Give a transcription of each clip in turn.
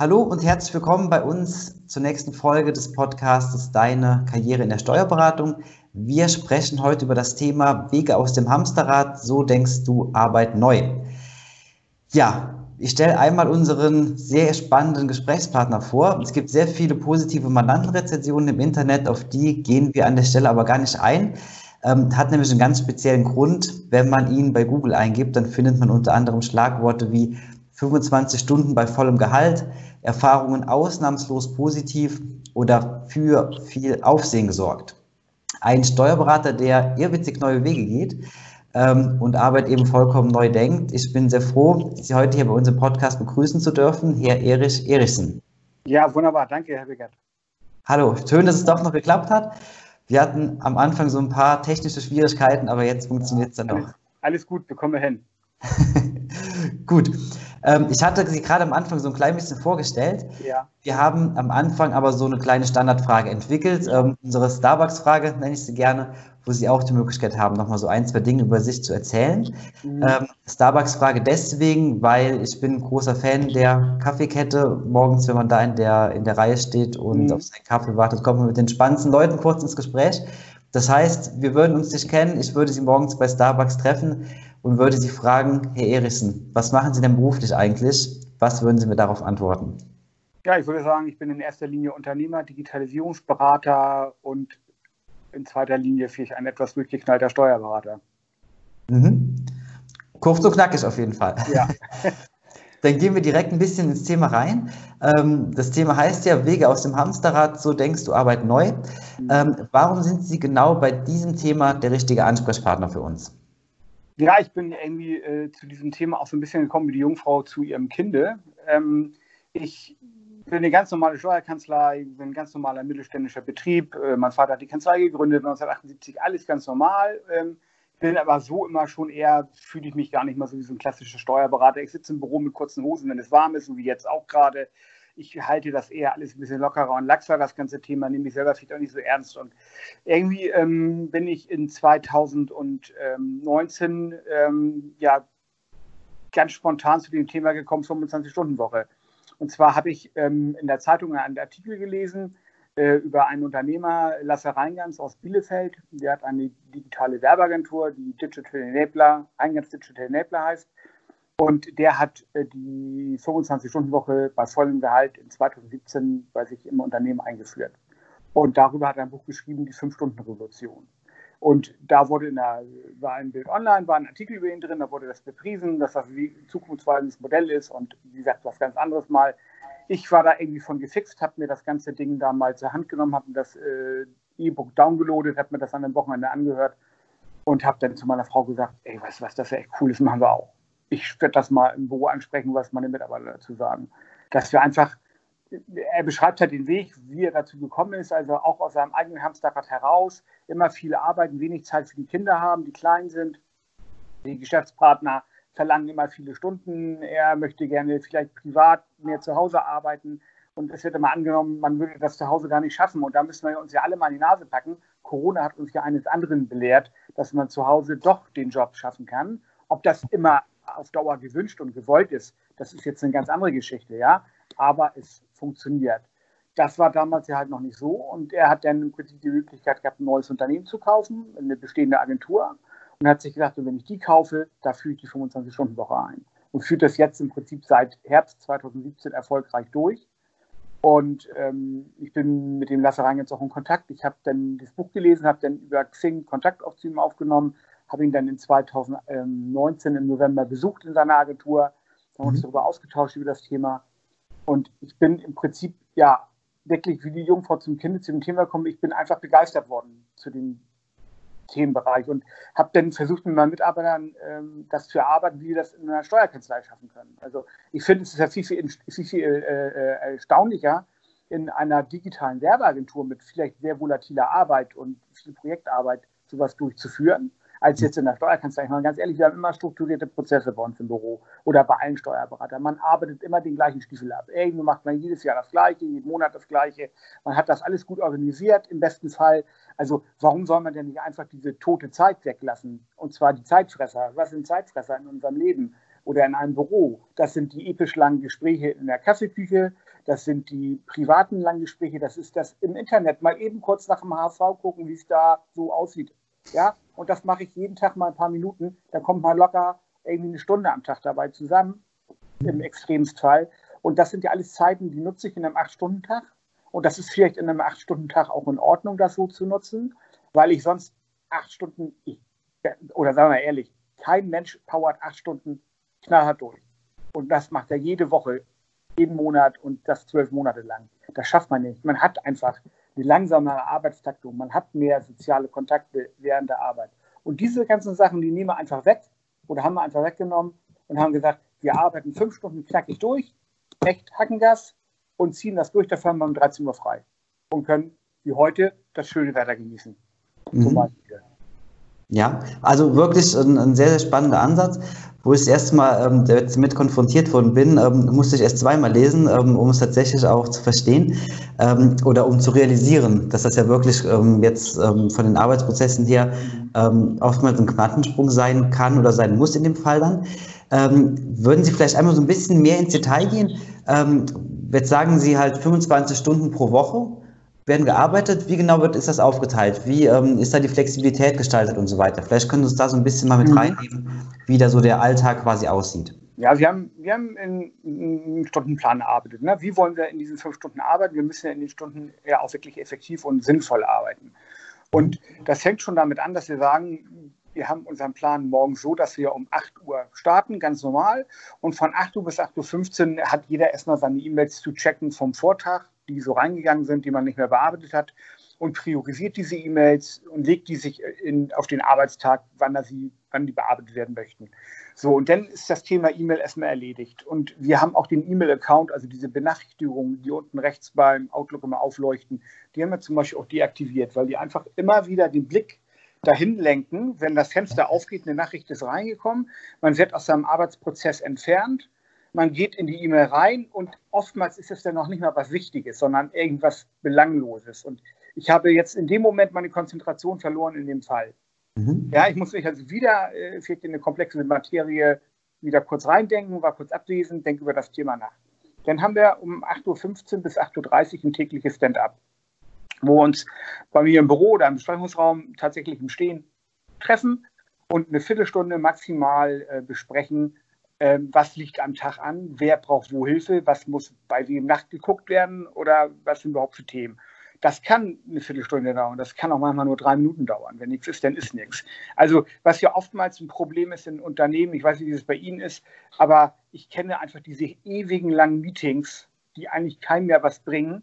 Hallo und herzlich willkommen bei uns zur nächsten Folge des Podcasts Deine Karriere in der Steuerberatung. Wir sprechen heute über das Thema Wege aus dem Hamsterrad, so denkst du Arbeit neu. Ja, ich stelle einmal unseren sehr spannenden Gesprächspartner vor. Es gibt sehr viele positive Mandantenrezensionen im Internet, auf die gehen wir an der Stelle aber gar nicht ein. Ähm, hat nämlich einen ganz speziellen Grund. Wenn man ihn bei Google eingibt, dann findet man unter anderem Schlagworte wie 25 Stunden bei vollem Gehalt, Erfahrungen ausnahmslos positiv oder für viel Aufsehen gesorgt. Ein Steuerberater, der irrwitzig neue Wege geht ähm, und Arbeit eben vollkommen neu denkt. Ich bin sehr froh, Sie heute hier bei uns im Podcast begrüßen zu dürfen, Herr Erich Erichsen. Ja, wunderbar. Danke, Herr Wiegert. Hallo, schön, dass es doch noch geklappt hat. Wir hatten am Anfang so ein paar technische Schwierigkeiten, aber jetzt funktioniert es dann alles, doch. Alles gut, bekommen wir hin. gut. Ähm, ich hatte Sie gerade am Anfang so ein klein bisschen vorgestellt. Ja. Wir haben am Anfang aber so eine kleine Standardfrage entwickelt. Ähm, unsere Starbucks-Frage nenne ich sie gerne, wo Sie auch die Möglichkeit haben, nochmal so ein, zwei Dinge über sich zu erzählen. Mhm. Ähm, Starbucks-Frage deswegen, weil ich bin ein großer Fan der Kaffeekette. Morgens, wenn man da in der, in der Reihe steht und mhm. auf seinen Kaffee wartet, kommt man mit den spannendsten Leuten kurz ins Gespräch. Das heißt, wir würden uns nicht kennen. Ich würde Sie morgens bei Starbucks treffen und würde Sie fragen, Herr Erichsen, was machen Sie denn beruflich eigentlich? Was würden Sie mir darauf antworten? Ja, ich würde sagen, ich bin in erster Linie Unternehmer, Digitalisierungsberater und in zweiter Linie vielleicht ein etwas durchgeknallter Steuerberater. Mhm. Kurz und knackig auf jeden Fall. Ja. Dann gehen wir direkt ein bisschen ins Thema rein. Ähm, das Thema heißt ja Wege aus dem Hamsterrad, so denkst du Arbeit neu. Mhm. Ähm, warum sind Sie genau bei diesem Thema der richtige Ansprechpartner für uns? Ja, ich bin irgendwie äh, zu diesem Thema auch so ein bisschen gekommen wie die Jungfrau zu ihrem Kinde. Ähm, ich bin eine ganz normale Steuerkanzlei, bin ein ganz normaler mittelständischer Betrieb. Äh, mein Vater hat die Kanzlei gegründet, 1978, alles ganz normal. Ähm, bin aber so immer schon eher, fühle ich mich gar nicht mal so wie so ein klassischer Steuerberater. Ich sitze im Büro mit kurzen Hosen, wenn es warm ist, so wie jetzt auch gerade ich halte das eher alles ein bisschen lockerer und laxer, das ganze Thema, nehme ich selber vielleicht auch nicht so ernst. Und irgendwie ähm, bin ich in 2019 ähm, ja ganz spontan zu dem Thema gekommen, 25-Stunden-Woche. Und zwar habe ich ähm, in der Zeitung einen Artikel gelesen äh, über einen Unternehmer, Lasse Reingans aus Bielefeld. Der hat eine digitale Werbeagentur, die Digital Enabler, Reingans Digital Enabler heißt. Und der hat äh, die 25-Stunden-Woche bei vollem Gehalt in 2017 bei sich im Unternehmen eingeführt. Und darüber hat er ein Buch geschrieben, die 5-Stunden-Revolution. Und da wurde in der, war ein Bild online, war ein Artikel über ihn drin, da wurde das bepriesen, dass das ein zukunftsweisendes Modell ist und wie gesagt, was ganz anderes mal. Ich war da irgendwie von gefixt, habe mir das ganze Ding da mal zur Hand genommen, habe das äh, E-Book downgeloadet, habe mir das an dem Wochenende angehört und habe dann zu meiner Frau gesagt, ey, weißt du was, das ist ja echt cool, das machen wir auch ich werde das mal im Büro ansprechen, was meine Mitarbeiter dazu sagen. Dass wir einfach, er beschreibt halt den Weg, wie er dazu gekommen ist, also auch aus seinem eigenen Hamsterrad heraus, immer viel arbeiten, wenig Zeit für die Kinder haben, die klein sind. Die Geschäftspartner verlangen immer viele Stunden. Er möchte gerne vielleicht privat mehr zu Hause arbeiten. Und es wird immer angenommen, man würde das zu Hause gar nicht schaffen. Und da müssen wir uns ja alle mal in die Nase packen. Corona hat uns ja eines anderen belehrt, dass man zu Hause doch den Job schaffen kann. Ob das immer auf Dauer gewünscht und gewollt ist, das ist jetzt eine ganz andere Geschichte, ja. Aber es funktioniert. Das war damals ja halt noch nicht so. Und er hat dann im Prinzip die Möglichkeit gehabt, ein neues Unternehmen zu kaufen, eine bestehende Agentur. Und hat sich gedacht, wenn ich die kaufe, da führe ich die 25-Stunden-Woche ein. Und führt das jetzt im Prinzip seit Herbst 2017 erfolgreich durch. Und ähm, ich bin mit dem Lasse Rhein jetzt auch in Kontakt. Ich habe dann das Buch gelesen, habe dann über Xing Kontakt auf zu ihm aufgenommen, habe ihn dann in 2019 im November besucht in seiner Agentur, haben uns mhm. darüber ausgetauscht über das Thema. Und ich bin im Prinzip ja wirklich wie die Jungfrau zum Kind zu dem Thema gekommen. Ich bin einfach begeistert worden zu dem Themenbereich und habe dann versucht, mit meinen Mitarbeitern ähm, das zu erarbeiten, wie wir das in einer Steuerkanzlei schaffen können. Also ich finde, es ist ja viel, viel, viel, viel äh, äh, erstaunlicher, in einer digitalen Werbeagentur mit vielleicht sehr volatiler Arbeit und viel Projektarbeit sowas durchzuführen, als jetzt in der Steuerkanzlei. Ich meine, ganz ehrlich, wir haben immer strukturierte Prozesse bei uns im Büro oder bei allen Steuerberatern. Man arbeitet immer den gleichen Stiefel ab. Irgendwo macht man jedes Jahr das Gleiche, jeden Monat das Gleiche. Man hat das alles gut organisiert, im besten Fall. Also, warum soll man denn nicht einfach diese tote Zeit weglassen? Und zwar die Zeitfresser. Was sind Zeitfresser in unserem Leben? oder in einem Büro. Das sind die episch langen Gespräche in der Kaffeeküche. das sind die privaten Langgespräche, das ist das im Internet. Mal eben kurz nach dem HSV gucken, wie es da so aussieht. Ja, und das mache ich jeden Tag mal ein paar Minuten. Da kommt mal locker irgendwie eine Stunde am Tag dabei zusammen, im Extremstfall. Und das sind ja alles Zeiten, die nutze ich in einem 8-Stunden-Tag. Und das ist vielleicht in einem 8-Stunden-Tag auch in Ordnung, das so zu nutzen, weil ich sonst acht Stunden, ich, oder sagen wir ehrlich, kein Mensch powert acht Stunden knallhart durch. Und das macht er jede Woche, jeden Monat und das zwölf Monate lang. Das schafft man nicht. Man hat einfach eine langsamere Arbeitstaktung, man hat mehr soziale Kontakte während der Arbeit. Und diese ganzen Sachen, die nehmen wir einfach weg oder haben wir einfach weggenommen und haben gesagt, wir arbeiten fünf Stunden knackig durch, echt Hackengas und ziehen das durch, dafür haben wir um 13 Uhr frei und können wie heute das schöne Wetter genießen. Mhm. Zum Beispiel. Ja, also wirklich ein, ein, sehr, sehr spannender Ansatz. Wo ich das erste Mal ähm, damit konfrontiert worden bin, ähm, musste ich erst zweimal lesen, ähm, um es tatsächlich auch zu verstehen ähm, oder um zu realisieren, dass das ja wirklich ähm, jetzt ähm, von den Arbeitsprozessen her oftmals ein Quantensprung sein kann oder sein muss in dem Fall dann. würden Sie vielleicht einmal so ein bisschen mehr ins Detail gehen? jetzt sagen Sie halt 25 Stunden pro Woche werden gearbeitet? Wie genau wird, ist das aufgeteilt? Wie ähm, ist da die Flexibilität gestaltet und so weiter? Vielleicht können Sie uns da so ein bisschen mal mit mhm. reinnehmen, wie da so der Alltag quasi aussieht. Ja, wir haben, wir haben einen Stundenplan erarbeitet. Ne? Wie wollen wir in diesen fünf Stunden arbeiten? Wir müssen ja in den Stunden ja auch wirklich effektiv und sinnvoll arbeiten. Und das fängt schon damit an, dass wir sagen, wir haben unseren Plan morgen so, dass wir um 8 Uhr starten, ganz normal. Und von 8 Uhr bis 8.15 Uhr hat jeder erstmal seine E-Mails zu checken vom Vortag die so reingegangen sind, die man nicht mehr bearbeitet hat und priorisiert diese E-Mails und legt die sich in, auf den Arbeitstag, wann, er sie, wann die bearbeitet werden möchten. So, und dann ist das Thema E-Mail erstmal erledigt. Und wir haben auch den E-Mail-Account, also diese Benachrichtigungen, die unten rechts beim Outlook immer aufleuchten, die haben wir zum Beispiel auch deaktiviert, weil die einfach immer wieder den Blick dahin lenken, wenn das Fenster aufgeht, eine Nachricht ist reingekommen, man wird aus seinem Arbeitsprozess entfernt man geht in die E-Mail rein und oftmals ist es dann noch nicht mal was Wichtiges, sondern irgendwas Belangloses. Und ich habe jetzt in dem Moment meine Konzentration verloren in dem Fall. Mhm. Ja, ich muss mich also wieder, äh, vielleicht in eine komplexe Materie, wieder kurz reindenken, war kurz abwesend, denke über das Thema nach. Dann haben wir um 8.15 Uhr bis 8.30 Uhr ein tägliches Stand-up, wo wir uns bei mir im Büro oder im Besprechungsraum tatsächlich im Stehen treffen und eine Viertelstunde maximal äh, besprechen, ähm, was liegt am Tag an, wer braucht wo Hilfe, was muss bei wem nachgeguckt werden oder was sind überhaupt für Themen. Das kann eine Viertelstunde dauern, das kann auch manchmal nur drei Minuten dauern. Wenn nichts ist, dann ist nichts. Also was ja oftmals ein Problem ist in Unternehmen, ich weiß nicht, wie es bei Ihnen ist, aber ich kenne einfach diese ewigen langen Meetings, die eigentlich keinem mehr was bringen,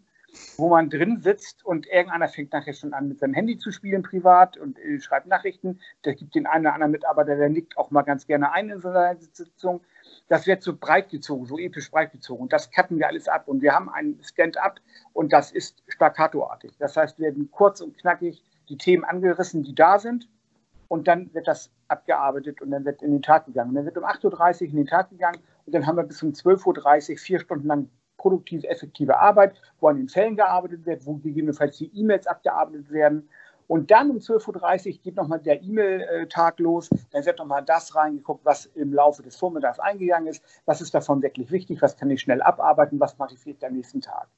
wo man drin sitzt und irgendeiner fängt nachher schon an, mit seinem Handy zu spielen privat und äh, schreibt Nachrichten. Der gibt den einen oder anderen Mitarbeiter, der nickt auch mal ganz gerne ein in so einer Sitzung. Das wird so breit gezogen, so episch breit gezogen. Und das cutten wir alles ab. Und wir haben ein Stand-up und das ist staccatoartig. Das heißt, werden kurz und knackig die Themen angerissen, die da sind. Und dann wird das abgearbeitet und dann wird in den Tag gegangen. Und dann wird um 8.30 Uhr in den Tag gegangen und dann haben wir bis um 12.30 Uhr vier Stunden lang produktive, effektive Arbeit, wo an den Fällen gearbeitet wird, wo gegebenenfalls die E-Mails abgearbeitet werden. Und dann um 12.30 Uhr geht nochmal der E-Mail-Tag los. Dann wird nochmal das reingeguckt, was im Laufe des Vormittags eingegangen ist. Was ist davon wirklich wichtig? Was kann ich schnell abarbeiten? Was mache ich vielleicht am nächsten Tag?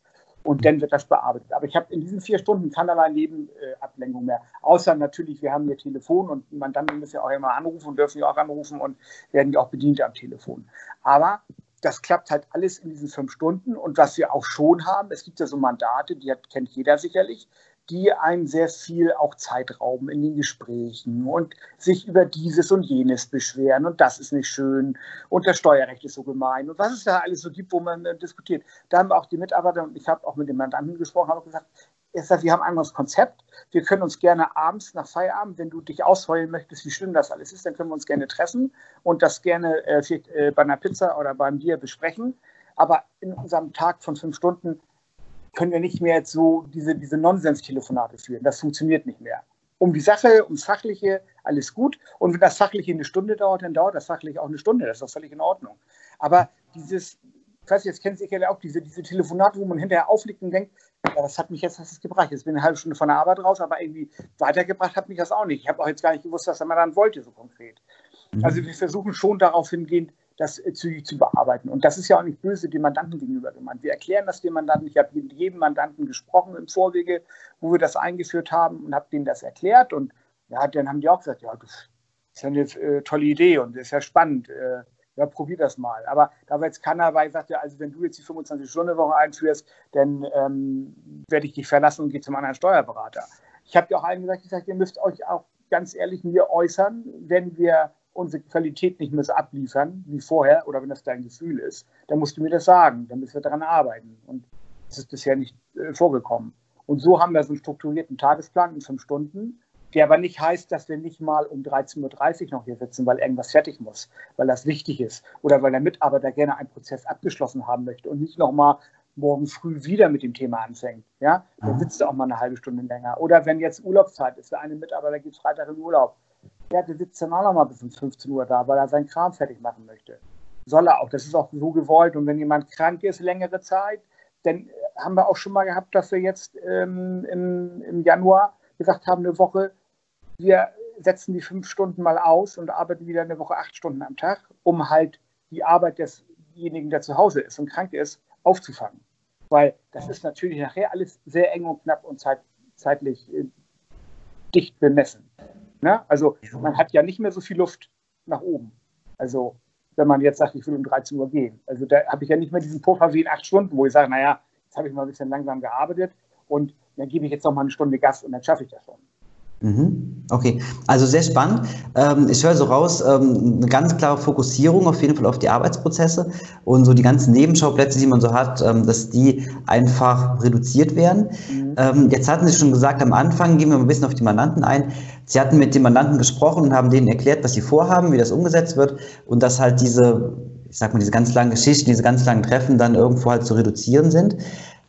Und dann wird das bearbeitet. Aber ich habe in diesen vier Stunden keinerlei Nebenablenkung mehr. Außer natürlich, wir haben hier Telefon und Mandanten müssen ja auch immer anrufen und dürfen ja auch anrufen und werden ja auch bedient am Telefon. Aber das klappt halt alles in diesen fünf Stunden. Und was wir auch schon haben, es gibt ja so Mandate, die hat, kennt jeder sicherlich, die einen sehr viel auch Zeit rauben in den Gesprächen und sich über dieses und jenes beschweren und das ist nicht schön und das Steuerrecht ist so gemein und was es da alles so gibt, wo man äh, diskutiert. Da haben auch die Mitarbeiter und ich habe auch mit dem Mandanten gesprochen, habe gesagt, ist das, wir haben ein anderes Konzept. Wir können uns gerne abends nach Feierabend, wenn du dich ausheulen möchtest, wie schlimm das alles ist, dann können wir uns gerne treffen und das gerne äh, äh, bei einer Pizza oder beim Bier besprechen. Aber in unserem Tag von fünf Stunden können wir nicht mehr so diese, diese Nonsens-Telefonate führen. Das funktioniert nicht mehr. Um die Sache, ums Fachliche, alles gut. Und wenn das Fachliche eine Stunde dauert, dann dauert das Fachliche auch eine Stunde. Das ist doch völlig in Ordnung. Aber dieses, ich weiß, jetzt kennen Sie sicherlich auch diese, diese Telefonate, wo man hinterher aufliegt und denkt, ja, das hat mich jetzt das gebracht. Jetzt bin ich eine halbe Stunde von der Arbeit raus, aber irgendwie weitergebracht hat mich das auch nicht. Ich habe auch jetzt gar nicht gewusst, was er mal dann wollte, so konkret. Mhm. Also wir versuchen schon darauf hingehend, das äh, zügig zu bearbeiten. Und das ist ja auch nicht böse dem Mandanten gegenüber gemeint. Wir erklären das dem Mandanten. Ich habe mit jedem Mandanten gesprochen im Vorwege, wo wir das eingeführt haben und habe denen das erklärt. Und ja, dann haben die auch gesagt, ja, das ist ja eine äh, tolle Idee und das ist ja spannend. Äh, ja, probier das mal. Aber da war jetzt keiner dabei, sagte, also wenn du jetzt die 25-Stunden-Woche einführst, dann ähm, werde ich dich verlassen und gehe zum anderen Steuerberater. Ich habe ja auch allen gesagt, ich sage, ihr müsst euch auch ganz ehrlich mir äußern, wenn wir unsere Qualität nicht mehr so abliefern wie vorher oder wenn das dein Gefühl ist, dann musst du mir das sagen, dann müssen wir daran arbeiten. Und das ist bisher nicht äh, vorgekommen. Und so haben wir so einen strukturierten Tagesplan in fünf Stunden, der aber nicht heißt, dass wir nicht mal um 13.30 Uhr noch hier sitzen, weil irgendwas fertig muss, weil das wichtig ist oder weil der Mitarbeiter gerne einen Prozess abgeschlossen haben möchte und nicht nochmal morgen früh wieder mit dem Thema anfängt. Ja, dann sitzt er auch mal eine halbe Stunde länger. Oder wenn jetzt Urlaubszeit ist, der eine Mitarbeiter geht Freitag in Urlaub, ja, der sitzt dann auch noch mal bis um 15 Uhr da, weil er seinen Kram fertig machen möchte. Soll er auch. Das ist auch so gewollt. Und wenn jemand krank ist, längere Zeit, dann haben wir auch schon mal gehabt, dass wir jetzt ähm, im, im Januar gesagt haben, eine Woche, wir setzen die fünf Stunden mal aus und arbeiten wieder eine Woche acht Stunden am Tag, um halt die Arbeit desjenigen, der zu Hause ist und krank ist, aufzufangen. Weil das ist natürlich nachher alles sehr eng und knapp und zeit, zeitlich äh, dicht bemessen. Ne? Also man hat ja nicht mehr so viel Luft nach oben. Also wenn man jetzt sagt, ich will um 13 Uhr gehen. Also da habe ich ja nicht mehr diesen Puffer wie in acht Stunden, wo ich sage, naja, jetzt habe ich mal ein bisschen langsam gearbeitet und dann gebe ich jetzt noch mal eine Stunde Gas und dann schaffe ich das schon. Mhm. Okay, also sehr spannend. Ähm, ich höre so raus, ähm, eine ganz klare Fokussierung auf jeden Fall auf die Arbeitsprozesse und so die ganzen Nebenschauplätze, die man so hat, ähm, dass die einfach reduziert werden. Mhm. Jetzt hatten Sie schon gesagt, am Anfang gehen wir mal ein bisschen auf die Mandanten ein. Sie hatten mit den Mandanten gesprochen und haben denen erklärt, was sie vorhaben, wie das umgesetzt wird und dass halt diese, ich sag mal, diese ganz langen Geschichten, diese ganz langen Treffen dann irgendwo halt zu reduzieren sind.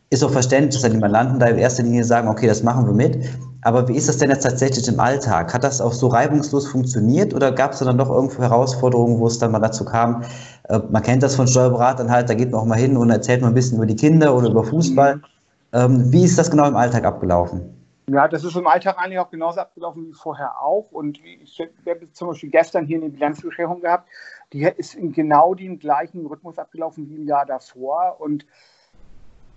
Ist auch verständlich, dass dann die Mandanten da in erster Linie sagen, okay, das machen wir mit. Aber wie ist das denn jetzt tatsächlich im Alltag? Hat das auch so reibungslos funktioniert oder gab es dann doch irgendwo Herausforderungen, wo es dann mal dazu kam? Äh, man kennt das von Steuerberatern halt, da geht man auch mal hin und erzählt mal ein bisschen über die Kinder oder über Fußball. Ähm, wie ist das genau im Alltag abgelaufen? Ja, das ist im Alltag eigentlich auch genauso abgelaufen wie vorher auch. Und ich habe zum Beispiel gestern hier eine Bilanzbescherung gehabt, die ist in genau dem gleichen Rhythmus abgelaufen wie im Jahr davor. Und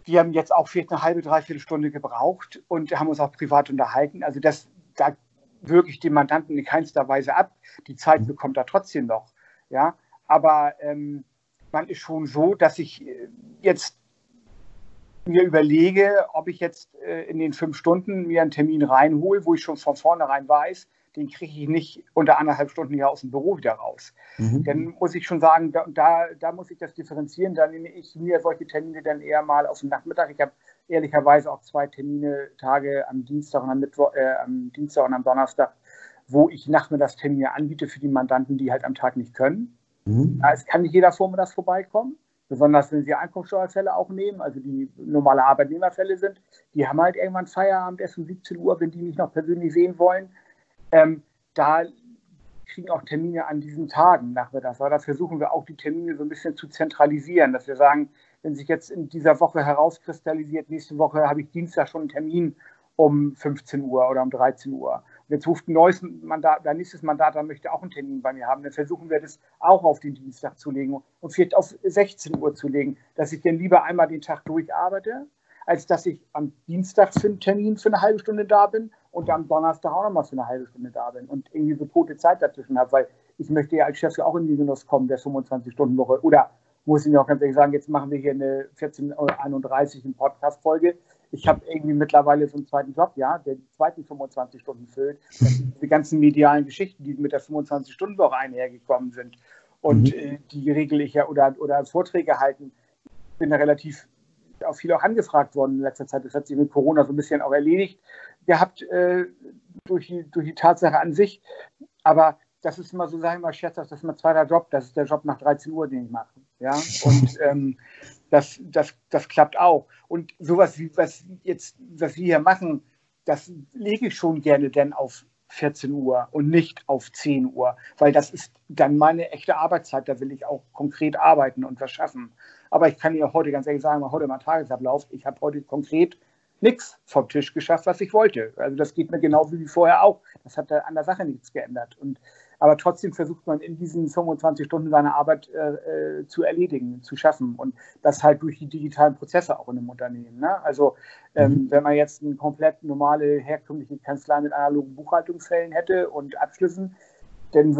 die haben jetzt auch vielleicht eine halbe, dreiviertel Stunde gebraucht und haben uns auch privat unterhalten. Also das, da wirklich die Mandanten in keinster Weise ab. Die Zeit bekommt er trotzdem noch. Ja, aber ähm, man ist schon so, dass ich äh, jetzt mir überlege, ob ich jetzt äh, in den fünf Stunden mir einen Termin reinhole, wo ich schon von vornherein weiß, den kriege ich nicht unter anderthalb Stunden hier aus dem Büro wieder raus. Mhm. Dann muss ich schon sagen, da, da, da, muss ich das differenzieren. Da nehme ich mir solche Termine dann eher mal auf den Nachmittag. Ich habe ehrlicherweise auch zwei Termine, Tage am Dienstag und am, Mittwoch, äh, am Dienstag und am Donnerstag, wo ich Nachmittagstermine anbiete für die Mandanten, die halt am Tag nicht können. Mhm. Da es kann nicht jeder vormittags vorbeikommen. Besonders wenn sie Einkommensteuerfälle auch nehmen, also die normale Arbeitnehmerfälle sind, die haben halt irgendwann Feierabend erst um 17 Uhr, wenn die mich noch persönlich sehen wollen. Ähm, da kriegen auch Termine an diesen Tagen nachmittags. Aber da versuchen wir auch die Termine so ein bisschen zu zentralisieren, dass wir sagen, wenn sich jetzt in dieser Woche herauskristallisiert, nächste Woche habe ich Dienstag schon einen Termin um 15 Uhr oder um 13 Uhr. Und jetzt ruft ein neues Mandat, der nächstes Mandat, der möchte auch einen Termin bei mir haben. Dann versuchen wir das auch auf den Dienstag zu legen und vielleicht auf 16 Uhr zu legen, dass ich dann lieber einmal den Tag durcharbeite, als dass ich am Dienstag für einen Termin für eine halbe Stunde da bin und am Donnerstag auch nochmal für eine halbe Stunde da bin und irgendwie so tote Zeit dazwischen habe, weil ich möchte ja als Chef ja auch in die Genuss kommen, der 25-Stunden-Woche. Oder muss ich mir auch ganz ehrlich sagen, jetzt machen wir hier eine 14.31 in Podcast-Folge. Ich habe irgendwie mittlerweile so einen zweiten Job, ja, der die zweiten 25 Stunden füllt. diese ganzen medialen Geschichten, die mit der 25-Stunden-Woche einhergekommen sind. Und mhm. äh, die regel ich ja oder, oder Vorträge halten. Ich bin da relativ auch viel auch angefragt worden in letzter Zeit. Das hat sich mit Corona so ein bisschen auch erledigt gehabt äh, durch, die, durch die Tatsache an sich. Aber das ist immer so, sagen wir mal scherzhaft, das ist mein zweiter Job. Das ist der Job nach 13 Uhr, den ich mache. Ja, und ähm, das, das, das klappt auch. Und sowas wie, was jetzt, was wir hier machen, das lege ich schon gerne denn auf 14 Uhr und nicht auf 10 Uhr, weil das ist dann meine echte Arbeitszeit. Da will ich auch konkret arbeiten und was schaffen. Aber ich kann Ihnen heute ganz ehrlich sagen, heute mein Tagesablauf. Ich habe heute konkret nichts vom Tisch geschafft, was ich wollte. Also das geht mir genauso wie vorher auch. Das hat an der Sache nichts geändert. Und aber trotzdem versucht man in diesen 25 Stunden seine Arbeit äh, äh, zu erledigen, zu schaffen und das halt durch die digitalen Prozesse auch in einem Unternehmen. Ne? Also ähm, mhm. wenn man jetzt eine komplett normale, herkömmliche Kanzlei mit analogen Buchhaltungsfällen hätte und Abschlüssen, dann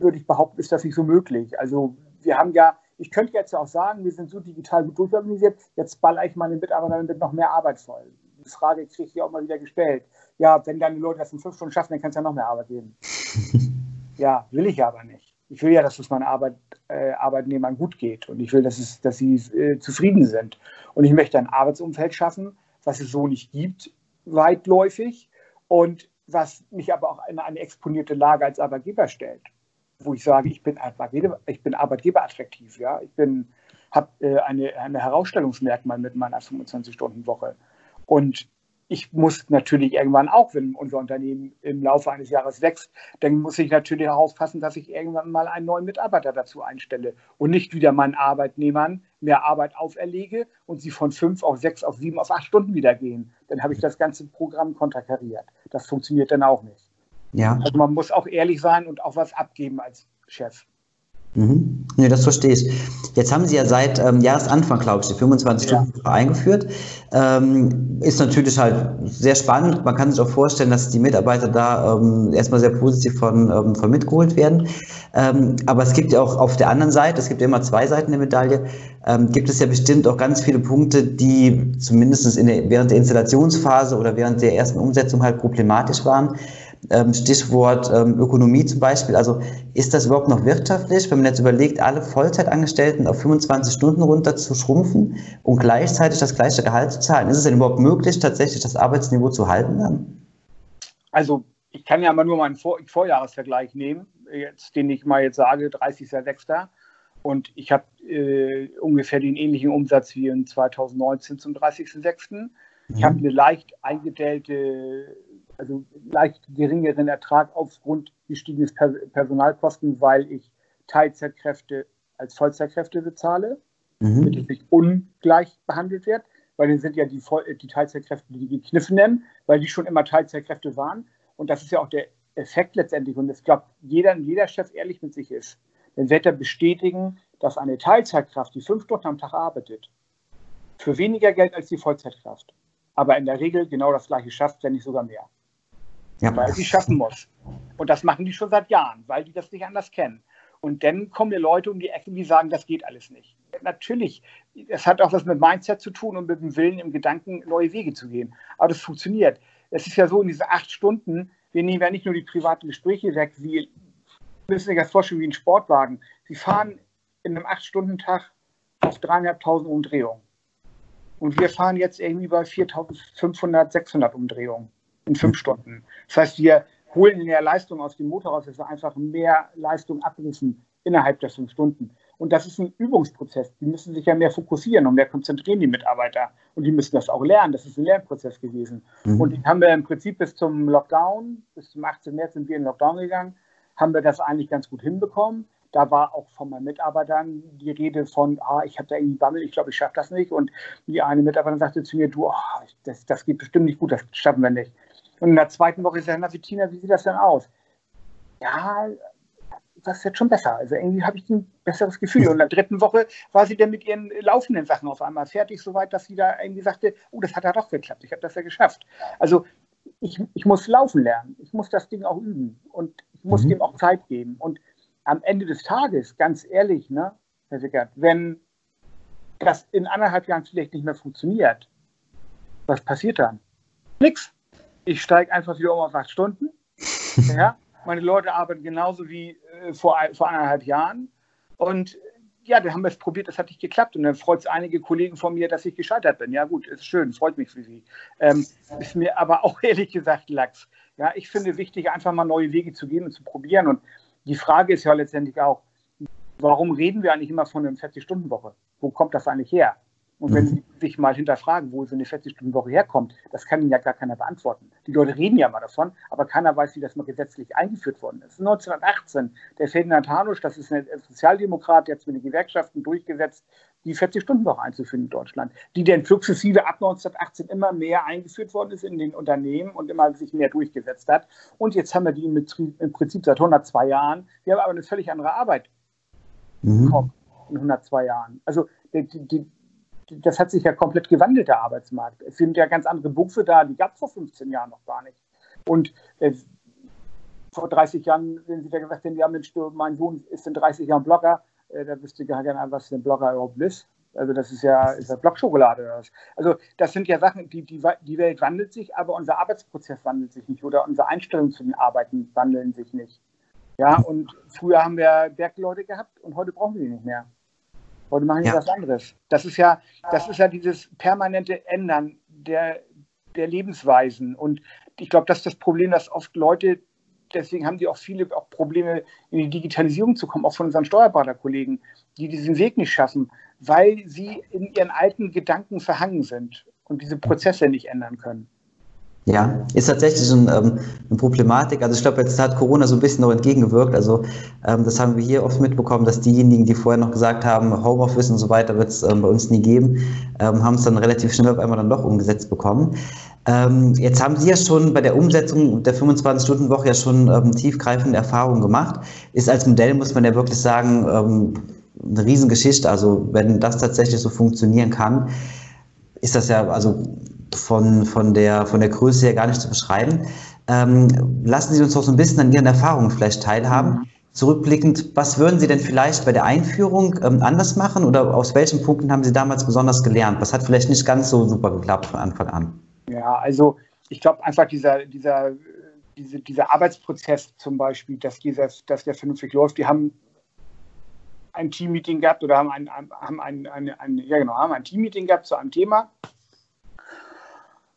würde ich behaupten, ist das nicht so möglich. Also wir haben ja ich könnte jetzt auch sagen, wir sind so digital gut durchorganisiert, jetzt baller ich meine Mitarbeiter mit noch mehr Arbeit voll. Die Frage kriege ich auch mal wieder gestellt. Ja, wenn deine Leute das in fünf Stunden schaffen, dann kannst du ja noch mehr Arbeit geben. ja, will ich aber nicht. Ich will ja, dass es meinen Arbeit, äh, Arbeitnehmern gut geht und ich will, dass, es, dass sie äh, zufrieden sind. Und ich möchte ein Arbeitsumfeld schaffen, was es so nicht gibt, weitläufig und was mich aber auch in eine exponierte Lage als Arbeitgeber stellt wo ich sage, ich bin Arbeitgeber, ich bin Arbeitgeber attraktiv, ja. Ich bin, habe äh, eine, eine Herausstellungsmerkmal mit meiner 25-Stunden-Woche. Und ich muss natürlich irgendwann auch, wenn unser Unternehmen im Laufe eines Jahres wächst, dann muss ich natürlich auch aufpassen, dass ich irgendwann mal einen neuen Mitarbeiter dazu einstelle und nicht wieder meinen Arbeitnehmern mehr Arbeit auferlege und sie von fünf auf sechs, auf sieben, auf acht Stunden wieder gehen. Dann habe ich das ganze Programm konterkariert. Das funktioniert dann auch nicht. Ja. Also man muss auch ehrlich sein und auch was abgeben als Chef. Mhm. Nee, das verstehe ich. Jetzt haben Sie ja seit ähm, Jahresanfang, glaube ich, die 25 ja. Stunden eingeführt. Ähm, ist natürlich halt sehr spannend. Man kann sich auch vorstellen, dass die Mitarbeiter da ähm, erstmal sehr positiv von, ähm, von mitgeholt werden. Ähm, aber es gibt ja auch auf der anderen Seite, es gibt ja immer zwei Seiten der Medaille, ähm, gibt es ja bestimmt auch ganz viele Punkte, die zumindest in der, während der Installationsphase oder während der ersten Umsetzung halt problematisch waren. Ähm, Stichwort ähm, Ökonomie zum Beispiel. Also ist das überhaupt noch wirtschaftlich, wenn man jetzt überlegt, alle Vollzeitangestellten auf 25 Stunden runter zu schrumpfen und gleichzeitig das gleiche Gehalt zu zahlen? Ist es denn überhaupt möglich, tatsächlich das Arbeitsniveau zu halten dann? Also ich kann ja mal nur meinen Vor Vorjahresvergleich nehmen, jetzt, den ich mal jetzt sage, 30.06. Und ich habe äh, ungefähr den ähnlichen Umsatz wie in 2019 zum 30.06. Ich habe mhm. eine leicht eingedellte also leicht geringeren Ertrag aufgrund gestiegenes Personalkosten, weil ich Teilzeitkräfte als Vollzeitkräfte bezahle, mhm. damit ich nicht ungleich behandelt werde, weil dann sind ja die, die Teilzeitkräfte die gekniffenen, weil die schon immer Teilzeitkräfte waren. Und das ist ja auch der Effekt letztendlich. Und ich glaube, jeder, jeder Chef ehrlich mit sich ist, dann wird er bestätigen, dass eine Teilzeitkraft, die fünf Stunden am Tag arbeitet, für weniger Geld als die Vollzeitkraft, aber in der Regel genau das gleiche schafft, wenn nicht sogar mehr ja. weil sie schaffen muss. Und das machen die schon seit Jahren, weil die das nicht anders kennen. Und dann kommen die Leute um die Ecke, die sagen, das geht alles nicht. Natürlich, es hat auch was mit Mindset zu tun und mit dem Willen im Gedanken, neue Wege zu gehen. Aber das funktioniert. Es ist ja so, in diesen acht Stunden, wir nehmen ja nicht nur die privaten Gespräche weg, Sie müssen sich das vorstellen wie ein Sportwagen. Sie fahren in einem acht-Stunden-Tag auf dreieinhalbtausend Umdrehungen. Und wir fahren jetzt irgendwie bei 4500, 600 Umdrehungen in fünf Stunden. Das heißt, wir holen mehr Leistung aus dem Motor raus, dass wir einfach mehr Leistung abrufen innerhalb der fünf Stunden. Und das ist ein Übungsprozess. Die müssen sich ja mehr fokussieren und mehr konzentrieren, die Mitarbeiter. Und die müssen das auch lernen. Das ist ein Lernprozess gewesen. Mhm. Und den haben wir im Prinzip bis zum Lockdown, bis zum 18. März sind wir in Lockdown gegangen, haben wir das eigentlich ganz gut hinbekommen. Da war auch von meinen Mitarbeitern die Rede von, ah, ich habe da irgendwie Bammel, ich glaube, ich schaffe das nicht. Und die eine Mitarbeiterin sagte zu mir, du, oh, das, das geht bestimmt nicht gut, das schaffen wir nicht. Und in der zweiten Woche ist er, na, Tina, wie sieht das denn aus? Ja, das ist jetzt schon besser. Also irgendwie habe ich ein besseres Gefühl. Und in der dritten Woche war sie dann mit ihren laufenden Sachen auf einmal fertig, soweit, dass sie da irgendwie sagte, oh, das hat ja doch geklappt, ich habe das ja geschafft. Also ich, ich muss laufen lernen, ich muss das Ding auch üben und ich muss mhm. dem auch Zeit geben. Und am Ende des Tages, ganz ehrlich, ne, Herr Sickert, wenn das in anderthalb Jahren vielleicht nicht mehr funktioniert, was passiert dann? Nix. Ich steige einfach wieder um auf acht Stunden. ja, meine Leute arbeiten genauso wie äh, vor, vor anderthalb Jahren. Und ja, dann haben wir es probiert, das hat nicht geklappt. Und dann freut es einige Kollegen von mir, dass ich gescheitert bin. Ja, gut, ist schön, freut mich für sie. Ähm, ist mir aber auch ehrlich gesagt Lachs. Ja, ich finde wichtig, einfach mal neue Wege zu gehen und zu probieren. Und die Frage ist ja letztendlich auch, warum reden wir eigentlich immer von einer 40-Stunden-Woche? Wo kommt das eigentlich her? Und wenn mhm. Sie sich mal hinterfragen, wo so eine 40-Stunden-Woche herkommt, das kann Ihnen ja gar keiner beantworten. Die Leute reden ja mal davon, aber keiner weiß, wie das mal gesetzlich eingeführt worden ist. 1918, der Ferdinand Hanusch, das ist ein Sozialdemokrat, der hat es mit den Gewerkschaften durchgesetzt, die 40-Stunden-Woche einzuführen in Deutschland, die dann sukzessive ab 1918 immer mehr eingeführt worden ist in den Unternehmen und immer sich mehr durchgesetzt hat. Und jetzt haben wir die im Prinzip seit 102 Jahren. Wir haben aber eine völlig andere Arbeit mhm. in 102 Jahren. Also die, die, das hat sich ja komplett gewandelt, der Arbeitsmarkt. Es sind ja ganz andere Berufe da, die gab es vor 15 Jahren noch gar nicht. Und äh, vor 30 Jahren, wenn Sie da gesagt hätten, ja Mensch, du, mein Sohn ist in 30 Jahren Blogger, äh, da wüsste ich gar nicht, was ein Blogger überhaupt ist. Also das ist ja, ist ja Blockschokolade oder was. Also das sind ja Sachen, die, die, die Welt wandelt sich, aber unser Arbeitsprozess wandelt sich nicht oder unsere Einstellungen zu den Arbeiten wandeln sich nicht. Ja, und früher haben wir Bergleute gehabt und heute brauchen wir die nicht mehr. Heute machen die ja. was anderes. Das ist ja, das ist ja dieses permanente Ändern der, der Lebensweisen. Und ich glaube, das ist das Problem, dass oft Leute, deswegen haben die auch viele auch Probleme, in die Digitalisierung zu kommen, auch von unseren Steuerberaterkollegen, die diesen Weg nicht schaffen, weil sie in ihren alten Gedanken verhangen sind und diese Prozesse nicht ändern können. Ja, ist tatsächlich ein, ähm, eine Problematik. Also ich glaube, jetzt hat Corona so ein bisschen noch entgegengewirkt. Also ähm, das haben wir hier oft mitbekommen, dass diejenigen, die vorher noch gesagt haben, Homeoffice und so weiter wird es ähm, bei uns nie geben, ähm, haben es dann relativ schnell auf einmal dann doch umgesetzt bekommen. Ähm, jetzt haben Sie ja schon bei der Umsetzung der 25-Stunden-Woche ja schon ähm, tiefgreifende Erfahrungen gemacht. Ist als Modell, muss man ja wirklich sagen, eine Riesengeschichte. Also wenn das tatsächlich so funktionieren kann, ist das ja, also von, von, der, von der Größe her gar nicht zu beschreiben. Ähm, lassen Sie uns doch so ein bisschen an Ihren Erfahrungen vielleicht teilhaben. Zurückblickend, was würden Sie denn vielleicht bei der Einführung ähm, anders machen oder aus welchen Punkten haben Sie damals besonders gelernt? Was hat vielleicht nicht ganz so super geklappt von Anfang an? Ja, also ich glaube einfach dieser, dieser, diese, dieser Arbeitsprozess zum Beispiel, dass, dieser, dass der vernünftig läuft, die haben ein Teammeeting gehabt oder haben ein, haben ein, ein, ein, ja genau, haben ein Teammeeting gehabt zu einem Thema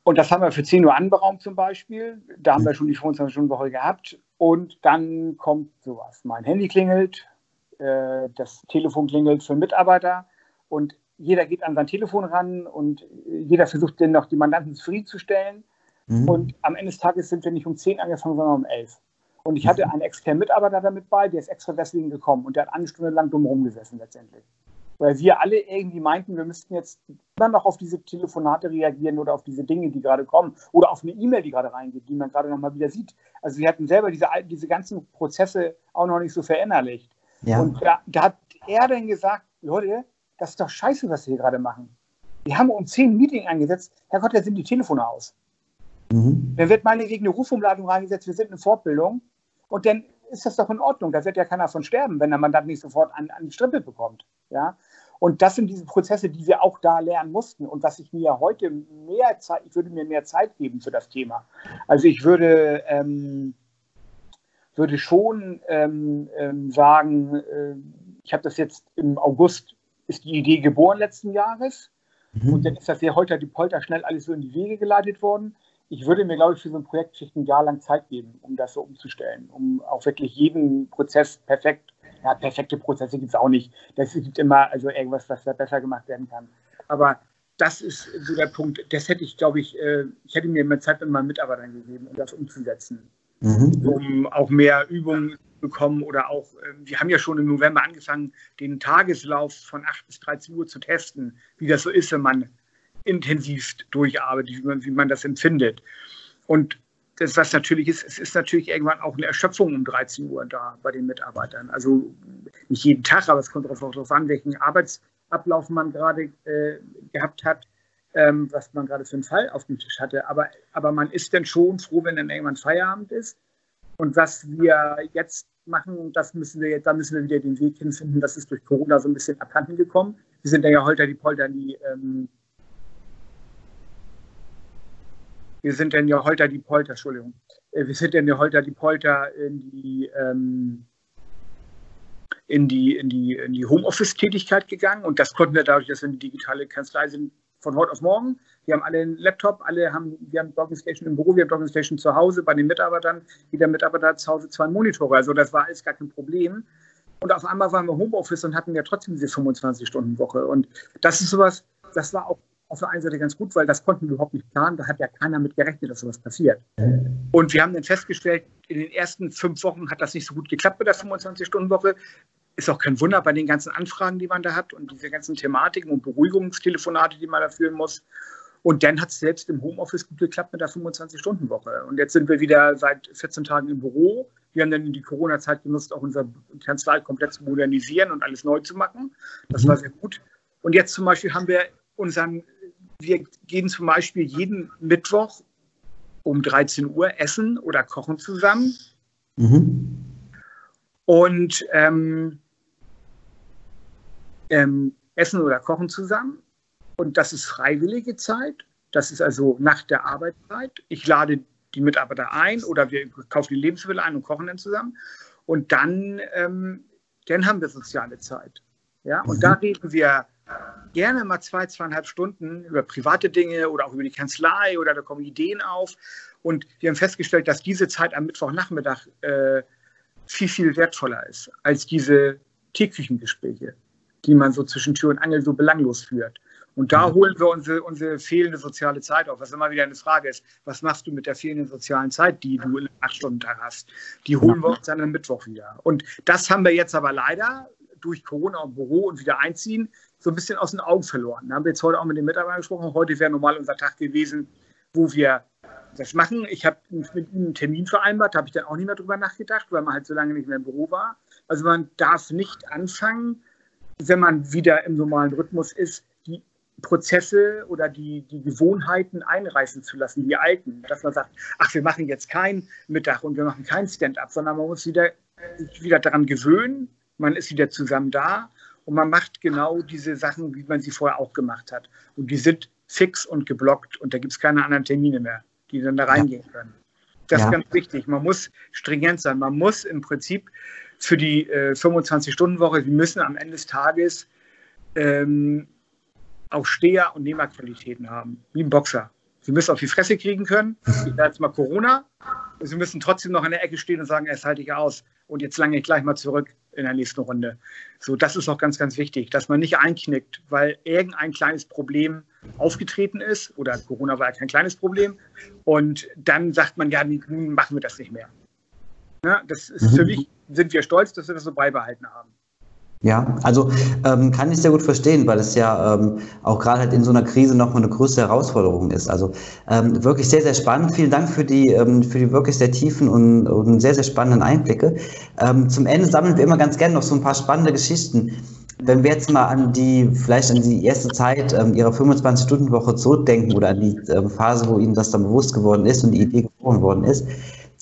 und das haben wir für 10 Uhr anberaumt zum Beispiel. Da haben wir schon die 25-Stunden-Woche gehabt. Und dann kommt sowas. Mein Handy klingelt, äh, das Telefon klingelt für einen Mitarbeiter und jeder geht an sein Telefon ran und jeder versucht dann noch die Mandanten zufriedenzustellen. Mhm. Und am Ende des Tages sind wir nicht um 10 angefangen, sondern um 11. Und ich hatte einen externen Mitarbeiter damit bei, der ist extra deswegen gekommen und der hat eine Stunde lang dumm rumgesessen letztendlich weil wir alle irgendwie meinten, wir müssten jetzt immer noch auf diese Telefonate reagieren oder auf diese Dinge, die gerade kommen oder auf eine E-Mail, die gerade reingeht, die man gerade nochmal wieder sieht. Also wir hatten selber diese, diese ganzen Prozesse auch noch nicht so verinnerlicht. Ja. Und da, da hat er dann gesagt, Leute, das ist doch scheiße, was wir hier gerade machen. Wir haben um 10 Meeting angesetzt, Herrgott, da sind die Telefone aus. Mhm. Dann wird meinetwegen eine Rufumladung reingesetzt, wir sind in Fortbildung und dann ist das doch in Ordnung. Da wird ja keiner von sterben, wenn der Mandant nicht sofort an, an die Strippe bekommt. Ja? Und das sind diese Prozesse, die wir auch da lernen mussten. Und was ich mir heute mehr Zeit, ich würde mir mehr Zeit geben für das Thema. Also ich würde, ähm, würde schon ähm, ähm, sagen, äh, ich habe das jetzt im August, ist die Idee geboren letzten Jahres. Mhm. Und dann ist das ja heute die Polter schnell alles so in die Wege geleitet worden. Ich würde mir, glaube ich, für so ein Projekt ein Jahr lang Zeit geben, um das so umzustellen, um auch wirklich jeden Prozess perfekt ja, perfekte Prozesse gibt es auch nicht. Das gibt immer also irgendwas, was da besser gemacht werden kann. Aber das ist so der Punkt. Das hätte ich, glaube ich, äh, ich hätte mir mehr Zeit mit meinen Mitarbeitern gegeben, um das umzusetzen. Mhm. Um auch mehr Übungen zu bekommen oder auch, äh, wir haben ja schon im November angefangen, den Tageslauf von 8 bis 13 Uhr zu testen, wie das so ist, wenn man intensiv durcharbeitet, wie man, wie man das empfindet. Und das, was natürlich ist, es ist natürlich irgendwann auch eine Erschöpfung um 13 Uhr da bei den Mitarbeitern. Also nicht jeden Tag, aber es kommt darauf an, welchen Arbeitsablauf man gerade äh, gehabt hat, ähm, was man gerade für einen Fall auf dem Tisch hatte. Aber, aber man ist dann schon froh, wenn dann irgendwann Feierabend ist. Und was wir jetzt machen, das müssen wir da müssen wir wieder den Weg hinfinden. Das ist durch Corona so ein bisschen abhanden gekommen. Wir sind ja holter die Polter die ähm, wir sind denn ja Holter die Polter, Entschuldigung, äh, wir sind denn ja Holter die Polter in die, ähm, in die, in die, in die Homeoffice-Tätigkeit gegangen und das konnten wir dadurch, dass wir eine digitale Kanzlei sind, von heute auf morgen. Wir haben alle einen Laptop, alle haben, wir haben Docking Station im Büro, wir haben Docking Station zu Hause bei den Mitarbeitern. Jeder Mitarbeiter hat zu Hause zwei Monitore, also das war alles gar kein Problem. Und auf einmal waren wir Homeoffice und hatten ja trotzdem diese 25-Stunden-Woche. Und das ist sowas, das war auch auf der einen Seite ganz gut, weil das konnten wir überhaupt nicht planen. Da hat ja keiner mit gerechnet, dass sowas passiert. Und wir haben dann festgestellt, in den ersten fünf Wochen hat das nicht so gut geklappt mit der 25-Stunden-Woche. Ist auch kein Wunder bei den ganzen Anfragen, die man da hat und diese ganzen Thematiken und Beruhigungstelefonate, die man da führen muss. Und dann hat es selbst im Homeoffice gut geklappt mit der 25-Stunden-Woche. Und jetzt sind wir wieder seit 14 Tagen im Büro. Wir haben dann die Corona-Zeit genutzt, auch unser Kanzlei komplett zu modernisieren und alles neu zu machen. Das war sehr gut. Und jetzt zum Beispiel haben wir unseren, wir gehen zum Beispiel jeden Mittwoch um 13 Uhr essen oder kochen zusammen. Mhm. Und ähm, ähm, essen oder kochen zusammen. Und das ist freiwillige Zeit. Das ist also nach der Arbeitszeit. Ich lade die Mitarbeiter ein oder wir kaufen die Lebensmittel ein und kochen dann zusammen. Und dann, ähm, dann haben wir soziale Zeit. Ja? Und mhm. da reden wir gerne mal zwei, zweieinhalb Stunden über private Dinge oder auch über die Kanzlei oder da kommen Ideen auf. Und wir haben festgestellt, dass diese Zeit am Mittwochnachmittag äh, viel, viel wertvoller ist als diese Teeküchengespräche, die man so zwischen Tür und Angel so belanglos führt. Und da mhm. holen wir unsere, unsere fehlende soziale Zeit auf. Was immer wieder eine Frage ist, was machst du mit der fehlenden sozialen Zeit, die du in acht Stunden Tag hast? Die holen wir uns dann am Mittwoch wieder. Und das haben wir jetzt aber leider durch Corona und Büro und wieder einziehen so ein bisschen aus den Augen verloren. Da haben wir jetzt heute auch mit den Mitarbeitern gesprochen. Heute wäre normal unser Tag gewesen, wo wir das machen. Ich habe mit ihm einen Termin vereinbart, habe ich dann auch nicht mehr drüber nachgedacht, weil man halt so lange nicht mehr im Büro war. Also man darf nicht anfangen, wenn man wieder im normalen Rhythmus ist, Prozesse oder die, die Gewohnheiten einreißen zu lassen, die alten. Dass man sagt, ach, wir machen jetzt kein Mittag und wir machen kein Stand-up, sondern man muss wieder, sich wieder daran gewöhnen, man ist wieder zusammen da und man macht genau diese Sachen, wie man sie vorher auch gemacht hat. Und die sind fix und geblockt und da gibt es keine anderen Termine mehr, die dann da reingehen können. Das ja. ist ganz wichtig. Man muss stringent sein. Man muss im Prinzip für die äh, 25-Stunden-Woche, wir müssen am Ende des Tages ähm, auch Steher- und Nehmerqualitäten haben, wie ein Boxer. Sie müssen auf die Fresse kriegen können. Ich sage jetzt mal Corona. Sie müssen trotzdem noch in der Ecke stehen und sagen, es halte ich aus. Und jetzt lange ich gleich mal zurück in der nächsten Runde. So, das ist auch ganz, ganz wichtig, dass man nicht einknickt, weil irgendein kleines Problem aufgetreten ist oder Corona war ja kein kleines Problem. Und dann sagt man, ja, nun machen wir das nicht mehr. Ja, das ist für mhm. mich, sind wir stolz, dass wir das so beibehalten haben. Ja, also ähm, kann ich sehr gut verstehen, weil es ja ähm, auch gerade halt in so einer Krise nochmal eine größere Herausforderung ist. Also ähm, wirklich sehr, sehr spannend. Vielen Dank für die, ähm, für die wirklich sehr tiefen und, und sehr, sehr spannenden Einblicke. Ähm, zum Ende sammeln wir immer ganz gerne noch so ein paar spannende Geschichten. Wenn wir jetzt mal an die, vielleicht an die erste Zeit ähm, Ihrer 25-Stunden-Woche zurückdenken oder an die Phase, wo Ihnen das dann bewusst geworden ist und die Idee geboren worden ist,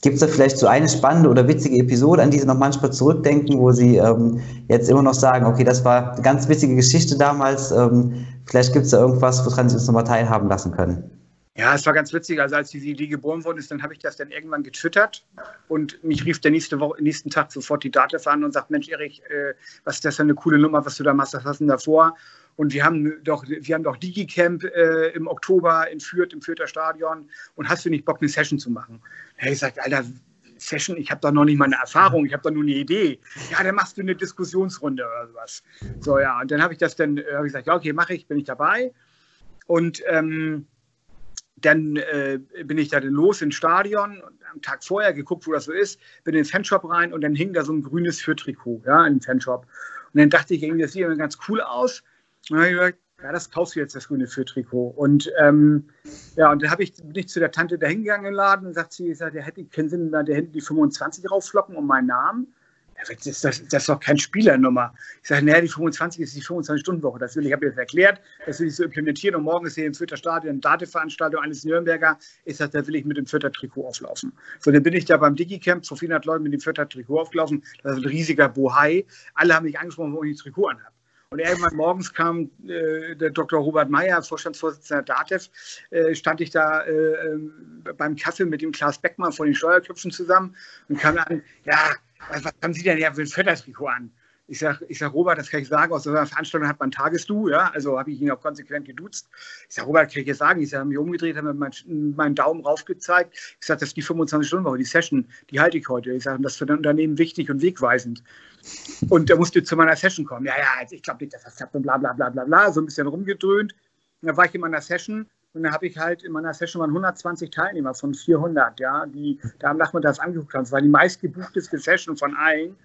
Gibt es da vielleicht so eine spannende oder witzige Episode, an die Sie noch manchmal zurückdenken, wo Sie ähm, jetzt immer noch sagen, okay, das war eine ganz witzige Geschichte damals. Ähm, vielleicht gibt es da irgendwas, woran Sie uns nochmal teilhaben lassen können. Ja, es war ganz witzig. Also als diese Idee geboren worden ist, dann habe ich das dann irgendwann getwittert und mich rief der nächste Woche, nächsten Tag sofort die Datev an und sagt, Mensch, Erik, äh, was ist das für eine coole Nummer, was du da machst, was hast du denn da vor? Und wir haben doch, wir haben doch Digicamp äh, im Oktober in Fürth, im Fürther Stadion. Und hast du nicht Bock, eine Session zu machen? Hey, ich sage, Alter, Session, ich habe da noch nicht mal eine Erfahrung, ich habe da nur eine Idee. Ja, dann machst du eine Diskussionsrunde oder sowas. So, ja, und dann habe ich das dann, äh, habe ich gesagt, ja, okay, mache ich, bin ich dabei. Und ähm, dann äh, bin ich da los ins Stadion am Tag vorher geguckt, wo das so ist, bin in den Fanshop rein und dann hing da so ein grünes Fürth-Trikot, ja, im Fanshop. Und dann dachte ich irgendwie, das sieht ganz cool aus. Dann habe ich gesagt, ja, das kaufst du jetzt, das grüne Fürth-Trikot. Und ähm, ja, und dann habe ich, bin ich zu der Tante da hingegangen im Laden und sagt sie, ich sag, der hätte, können Sie da hinten die 25 raufflocken um meinen Namen? Das ist, das, das ist doch keine Spielernummer. Ich sage, naja, die 25 ist die 25-Stunden-Woche. Das will ich, habe jetzt erklärt, das will ich so implementieren. Und morgen ist hier im Fürther Stadion eine Dateveranstaltung eines Nürnberger. Ich sage, da will ich mit dem Fürther Trikot auflaufen. So, dann bin ich da beim Digicamp vor 400 Leuten mit dem Fürther Trikot aufgelaufen. Das ist ein riesiger Bohai. Alle haben mich angesprochen, wo ich ein Trikot anhabe. Und irgendwann morgens kam äh, der Dr. Robert Meyer, Vorstandsvorsitzender DATEV, äh, stand ich da äh, ähm, beim Kaffee mit dem Klaas Beckmann von den Steuerköpfen zusammen und kam an, ja, was, haben Sie denn ja für ein Fördertrikot an? Ich sage, ich sag, Robert, das kann ich sagen, aus so einer Veranstaltung hat man Tagesdu, ja, also habe ich ihn auch konsequent geduzt. Ich sage, Robert, kann ich jetzt sagen, ich habe mich umgedreht, habe mir meinen, meinen Daumen raufgezeigt. Ich sage, das ist die 25-Stunden-Woche, die Session, die halte ich heute. Ich sage, das ist für ein Unternehmen wichtig und wegweisend. Und er musste zu meiner Session kommen. Ja, ja, also ich glaube nicht, dass das klappt und bla bla bla bla bla, so ein bisschen rumgedröhnt. Und da war ich in meiner Session und da habe ich halt in meiner Session waren 120 Teilnehmer von 400, ja, die da am Nachmittag angeguckt haben. Das war die meistgebuchteste Session von allen.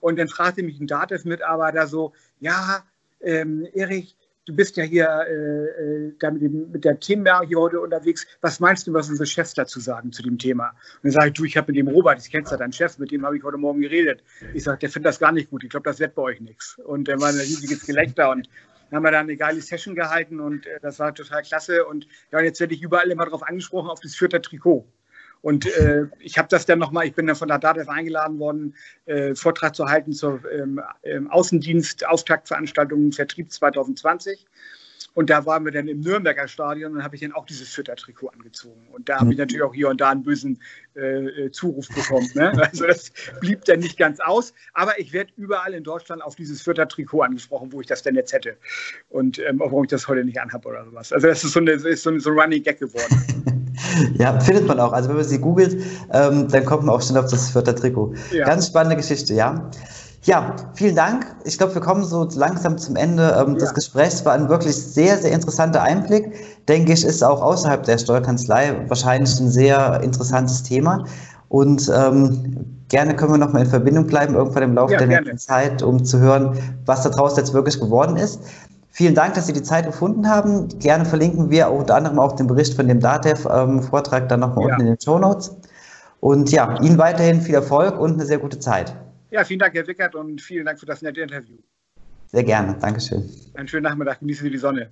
Und dann fragte mich ein Datev-Mitarbeiter so, ja, ähm, Erich, du bist ja hier äh, äh da mit, dem, mit der Thema hier heute unterwegs. Was meinst du, was unsere Chefs dazu sagen zu dem Thema? Und dann sage ich, du, ich habe mit dem Robert, ich kenne ja deinen Chef, mit dem habe ich heute Morgen geredet. Ich sage, der findet das gar nicht gut. Ich glaube, das wird bei euch nichts. Und dann war ein riesiges Gelächter und dann haben wir dann eine geile Session gehalten und äh, das war total klasse. Und ja, jetzt werde ich überall immer darauf angesprochen, auf das vierte Trikot. Und äh, ich habe das dann nochmal, ich bin dann von der DATEV eingeladen worden, äh, Vortrag zu halten zur ähm, ähm, Außendienst Auftaktveranstaltung Vertrieb 2020. Und da waren wir dann im Nürnberger Stadion und habe ich dann auch dieses Fütter-Trikot angezogen. Und da habe ich mhm. natürlich auch hier und da einen bösen äh, äh, Zuruf bekommen. Ne? Also das blieb dann nicht ganz aus. Aber ich werde überall in Deutschland auf dieses Fütter-Trikot angesprochen, wo ich das denn jetzt hätte. Und ähm, warum ich das heute nicht anhabe oder sowas. Also das ist so, eine, ist so ein Running Gag geworden. Ja, findet man auch. Also wenn man sie googelt, ähm, dann kommt man auch schon auf das vierte Trikot. Ja. Ganz spannende Geschichte, ja. Ja, vielen Dank. Ich glaube, wir kommen so langsam zum Ende ähm, ja. des Gesprächs. War ein wirklich sehr, sehr interessanter Einblick. Denke ich, ist auch außerhalb der Steuerkanzlei wahrscheinlich ein sehr interessantes Thema. Und ähm, gerne können wir noch mal in Verbindung bleiben, irgendwann im Laufe ja, der nächsten Zeit, um zu hören, was da draußen jetzt wirklich geworden ist. Vielen Dank, dass Sie die Zeit gefunden haben. Gerne verlinken wir unter anderem auch den Bericht von dem DATEV-Vortrag dann nochmal ja. unten in den Show Notes. Und ja, Ihnen weiterhin viel Erfolg und eine sehr gute Zeit. Ja, vielen Dank, Herr Wickert, und vielen Dank für das nette Interview. Sehr gerne. Dankeschön. Einen schönen Nachmittag. Genießen Sie die Sonne.